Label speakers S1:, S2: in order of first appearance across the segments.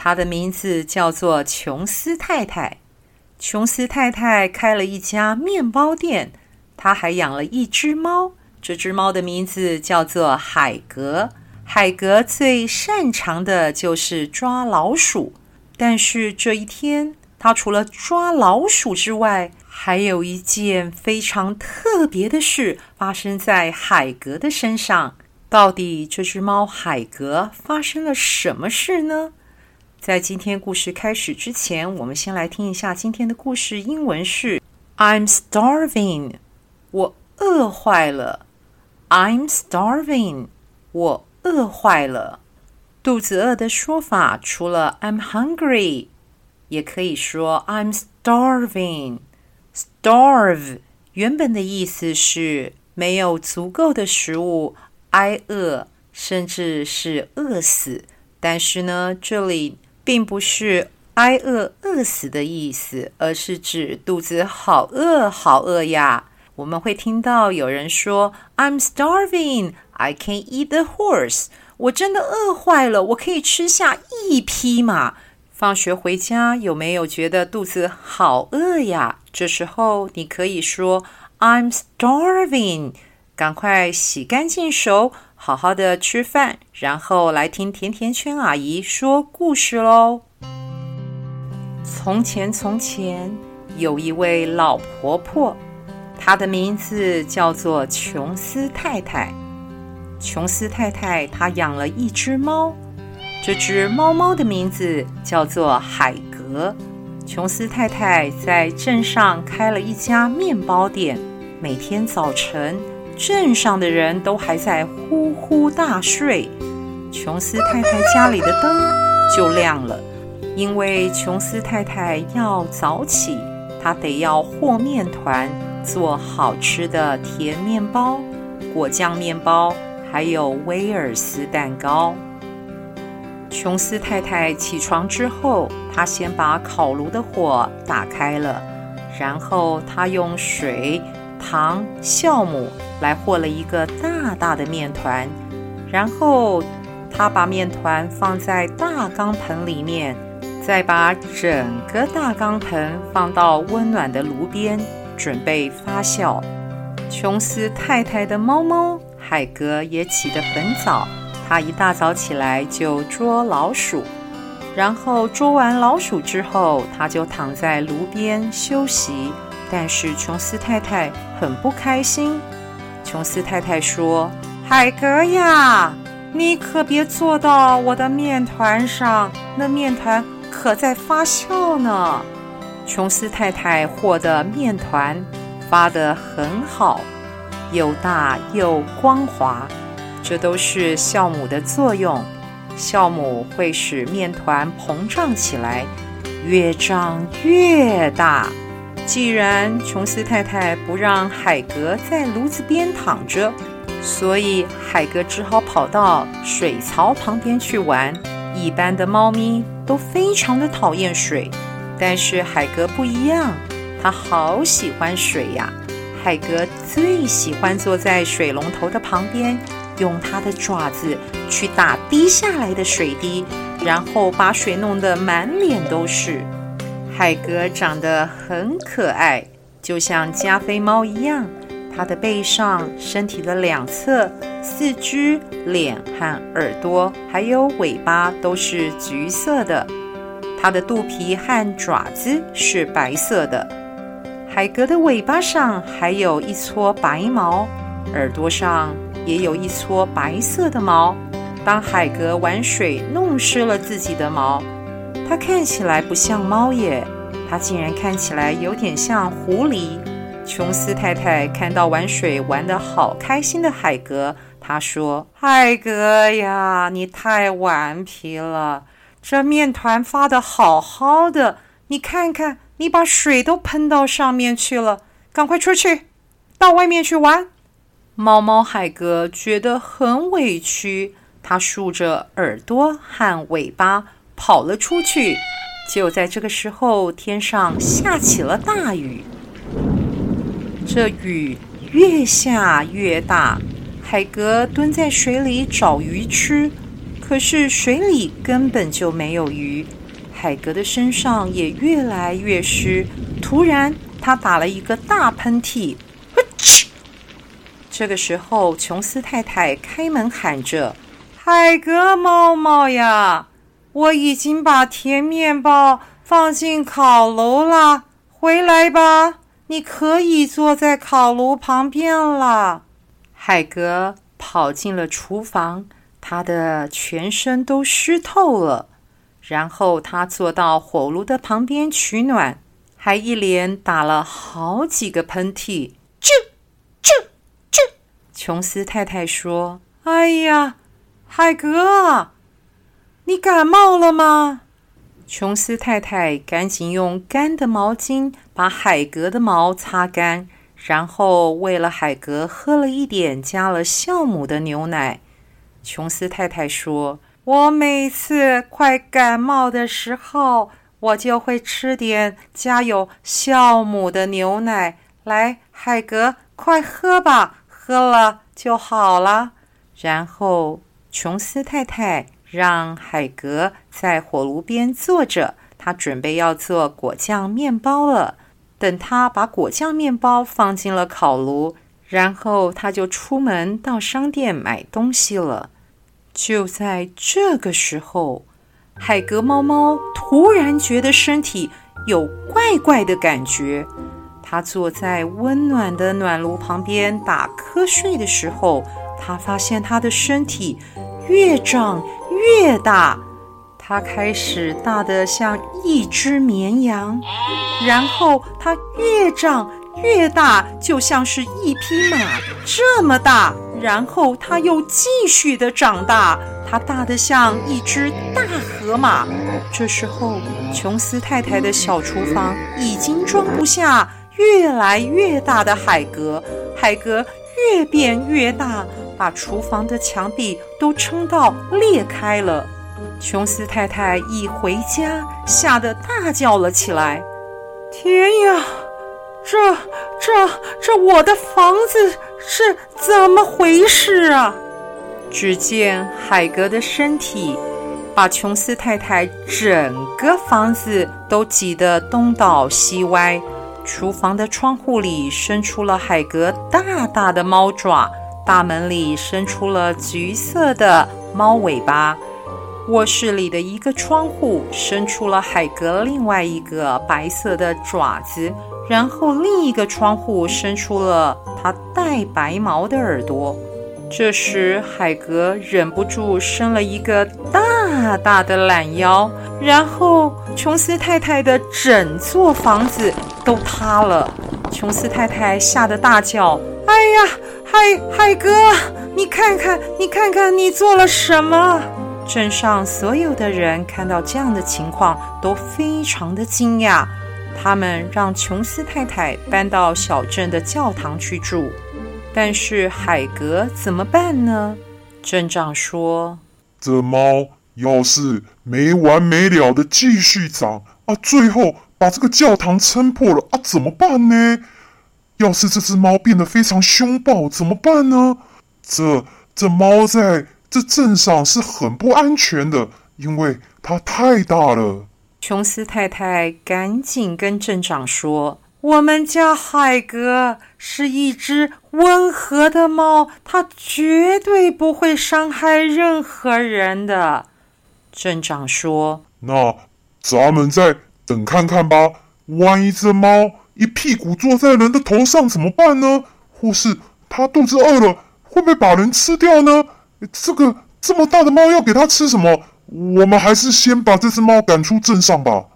S1: 她的名字叫做琼斯太太。琼斯太太开了一家面包店，她还养了一只猫。这只猫的名字叫做海格。海格最擅长的就是抓老鼠，但是这一天，他除了抓老鼠之外，还有一件非常特别的事发生在海格的身上。到底这只猫海格发生了什么事呢？在今天故事开始之前，我们先来听一下今天的故事。英文是 "I'm starving"，我饿坏了。"I'm starving"，我饿坏了。肚子饿的说法除了 "I'm hungry"，也可以说 "I'm starving"。Starve 原本的意思是没有足够的食物，挨饿，甚至是饿死。但是呢，这里并不是挨饿饿死的意思，而是指肚子好饿好饿呀。我们会听到有人说：“I'm starving, I can eat the horse。”我真的饿坏了，我可以吃下一匹马。放学回家有没有觉得肚子好饿呀？这时候你可以说：“I'm starving。”赶快洗干净手。好好的吃饭，然后来听甜甜圈阿姨说故事喽。从前，从前有一位老婆婆，她的名字叫做琼斯太太。琼斯太太她养了一只猫，这只猫猫的名字叫做海格。琼斯太太在镇上开了一家面包店，每天早晨。镇上的人都还在呼呼大睡，琼斯太太家里的灯就亮了，因为琼斯太太要早起，她得要和面团，做好吃的甜面包、果酱面包，还有威尔斯蛋糕。琼斯太太起床之后，她先把烤炉的火打开了，然后她用水。糖、酵母来和了一个大大的面团，然后他把面团放在大钢盆里面，再把整个大钢盆放到温暖的炉边，准备发酵。琼斯太太的猫猫海格也起得很早，他一大早起来就捉老鼠，然后捉完老鼠之后，他就躺在炉边休息。但是琼斯太太很不开心。琼斯太太说：“海格呀，你可别坐到我的面团上，那面团可在发酵呢。”琼斯太太和的面团发得很好，又大又光滑，这都是酵母的作用。酵母会使面团膨胀起来，越胀越大。既然琼斯太太不让海格在炉子边躺着，所以海格只好跑到水槽旁边去玩。一般的猫咪都非常的讨厌水，但是海格不一样，它好喜欢水呀。海格最喜欢坐在水龙头的旁边，用它的爪子去打滴下来的水滴，然后把水弄得满脸都是。海格长得很可爱，就像加菲猫一样。它的背上、身体的两侧、四肢、脸和耳朵，还有尾巴都是橘色的。它的肚皮和爪子是白色的。海格的尾巴上还有一撮白毛，耳朵上也有一撮白色的毛。当海格玩水弄湿了自己的毛，它看起来不像猫耶，它竟然看起来有点像狐狸。琼斯太太看到玩水玩得好开心的海格，她说：“海格呀，你太顽皮了，这面团发得好好的，你看看，你把水都喷到上面去了，赶快出去，到外面去玩。”猫猫海格觉得很委屈，它竖着耳朵和尾巴跑了出去。就在这个时候，天上下起了大雨。这雨越下越大，海格蹲在水里找鱼吃，可是水里根本就没有鱼。海格的身上也越来越湿。突然，他打了一个大喷嚏。这个时候，琼斯太太开门喊着：“海格猫猫呀！”我已经把甜面包放进烤炉了，回来吧，你可以坐在烤炉旁边了。海格跑进了厨房，他的全身都湿透了，然后他坐到火炉的旁边取暖，还一连打了好几个喷嚏。啾啾啾！琼斯太太说：“哎呀，海格！”感冒了吗？琼斯太太赶紧用干的毛巾把海格的毛擦干，然后喂了海格喝了一点加了酵母的牛奶。琼斯太太说：“我每次快感冒的时候，我就会吃点加有酵母的牛奶。来，海格，快喝吧，喝了就好了。”然后琼斯太太。让海格在火炉边坐着，他准备要做果酱面包了。等他把果酱面包放进了烤炉，然后他就出门到商店买东西了。就在这个时候，海格猫猫突然觉得身体有怪怪的感觉。他坐在温暖的暖炉旁边打瞌睡的时候，他发现他的身体越长。越大，它开始大得像一只绵羊，然后它越长越大，就像是一匹马这么大，然后它又继续的长大，它大得像一只大河马。这时候，琼斯太太的小厨房已经装不下越来越大的海格，海格越变越大。把厨房的墙壁都撑到裂开了。琼斯太太一回家，吓得大叫了起来：“天呀，这、这、这我的房子是怎么回事啊？”只见海格的身体把琼斯太太整个房子都挤得东倒西歪，厨房的窗户里伸出了海格大大的猫爪。大门里伸出了橘色的猫尾巴，卧室里的一个窗户伸出了海格另外一个白色的爪子，然后另一个窗户伸出了它带白毛的耳朵。这时，海格忍不住伸了一个大大的懒腰，然后琼斯太太的整座房子都塌了。琼斯太太吓得大叫：“哎呀！”海海哥，你看看，你看看，你做了什么？镇上所有的人看到这样的情况，都非常的惊讶。他们让琼斯太太搬到小镇的教堂去住。但是海格怎么办呢？镇长说：“
S2: 这猫要是没完没了的继续长啊，最后把这个教堂撑破了啊，怎么办呢？”要是这只猫变得非常凶暴怎么办呢？这这猫在这镇上是很不安全的，因为它太大了。
S1: 琼斯太太赶紧跟镇长说：“我们家海格是一只温和的猫，它绝对不会伤害任何人的。”镇长说：“
S2: 那咱们再等看看吧，万一这猫……”一屁股坐在人的头上怎么办呢？或是他肚子饿了，会不会把人吃掉呢？这个这么大的猫要给他吃什么？我们还是先把这只猫赶出镇上吧。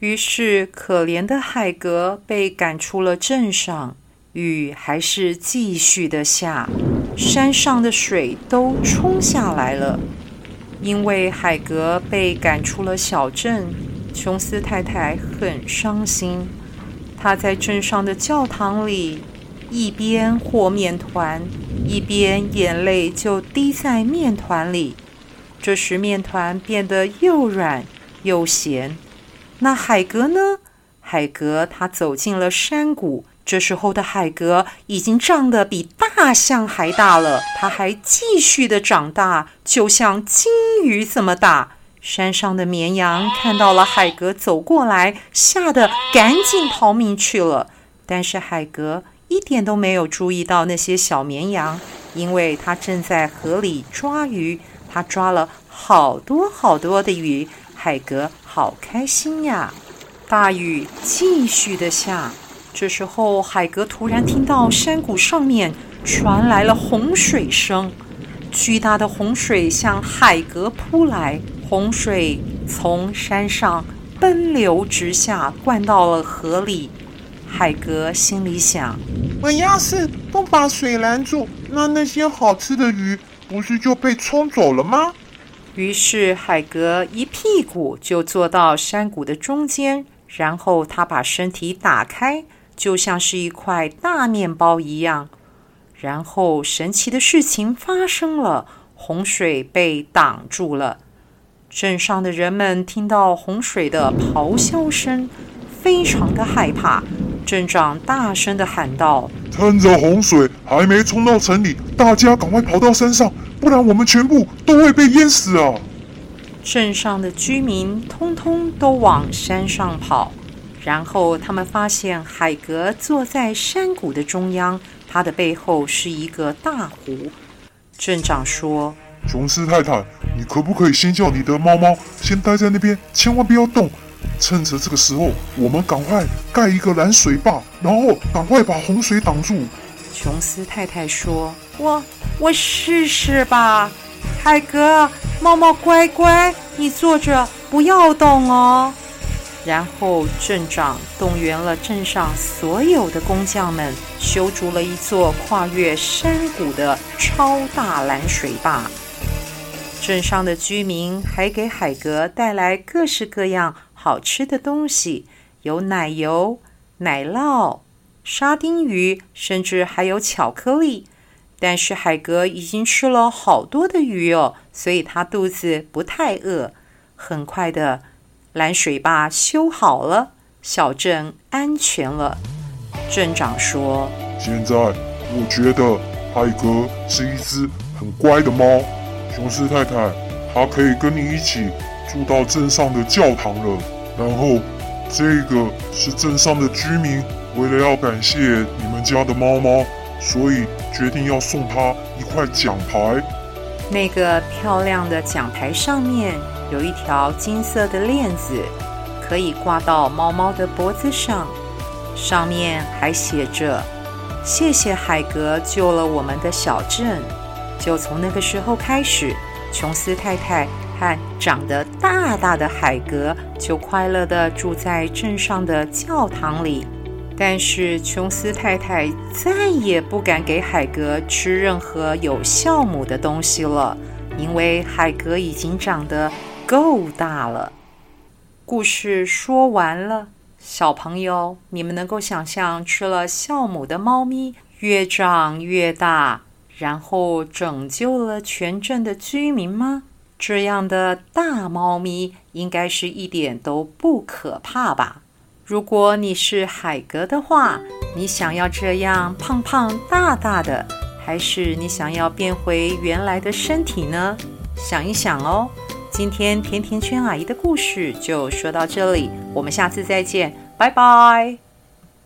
S1: 于是，可怜的海格被赶出了镇上。雨还是继续的下，山上的水都冲下来了。因为海格被赶出了小镇，琼斯太太很伤心。他在镇上的教堂里，一边和面团，一边眼泪就滴在面团里。这时，面团变得又软又咸。那海格呢？海格他走进了山谷。这时候的海格已经长得比大象还大了，它还继续的长大，就像鲸鱼这么大。山上的绵羊看到了海格走过来，吓得赶紧逃命去了。但是海格一点都没有注意到那些小绵羊，因为他正在河里抓鱼，他抓了好多好多的鱼。海格好开心呀！大雨继续的下。这时候，海格突然听到山谷上面传来了洪水声，巨大的洪水向海格扑来，洪水从山上奔流直下，灌到了河里。海格心里想：
S3: 我要是不把水拦住，那那些好吃的鱼不是就被冲走了吗？
S1: 于是，海格一屁股就坐到山谷的中间，然后他把身体打开。就像是一块大面包一样，然后神奇的事情发生了，洪水被挡住了。镇上的人们听到洪水的咆哮声，非常的害怕。镇长大声的喊道：“
S2: 趁着洪水还没冲到城里，大家赶快跑到山上，不然我们全部都会被淹死啊！”
S1: 镇上的居民通通都往山上跑。然后他们发现海格坐在山谷的中央，他的背后是一个大湖。镇长说：“
S2: 琼斯太太，你可不可以先叫你的猫猫先待在那边，千万不要动。趁着这个时候，我们赶快盖一个拦水坝，然后赶快把洪水挡住。”
S1: 琼斯太太说：“我我试试吧。海哥，猫猫乖乖，你坐着不要动哦。”然后镇长动员了镇上所有的工匠们，修筑了一座跨越山谷的超大拦水坝。镇上的居民还给海格带来各式各样好吃的东西，有奶油、奶酪、沙丁鱼，甚至还有巧克力。但是海格已经吃了好多的鱼哦，所以他肚子不太饿。很快的。拦水坝修好了，小镇安全了。镇长说：“
S2: 现在我觉得海格是一只很乖的猫。琼斯太太，它可以跟你一起住到镇上的教堂了。然后，这个是镇上的居民为了要感谢你们家的猫猫，所以决定要送它一块奖牌。
S1: 那个漂亮的奖牌上面。”有一条金色的链子，可以挂到猫猫的脖子上，上面还写着“谢谢海格救了我们的小镇”。就从那个时候开始，琼斯太太和长得大大的海格就快乐地住在镇上的教堂里。但是琼斯太太再也不敢给海格吃任何有酵母的东西了，因为海格已经长得。够大了，故事说完了。小朋友，你们能够想象吃了酵母的猫咪越长越大，然后拯救了全镇的居民吗？这样的大猫咪应该是一点都不可怕吧？如果你是海格的话，你想要这样胖胖大大的，还是你想要变回原来的身体呢？想一想哦。今天甜甜圈阿姨的故事就说到这里，我们下次再见，拜拜。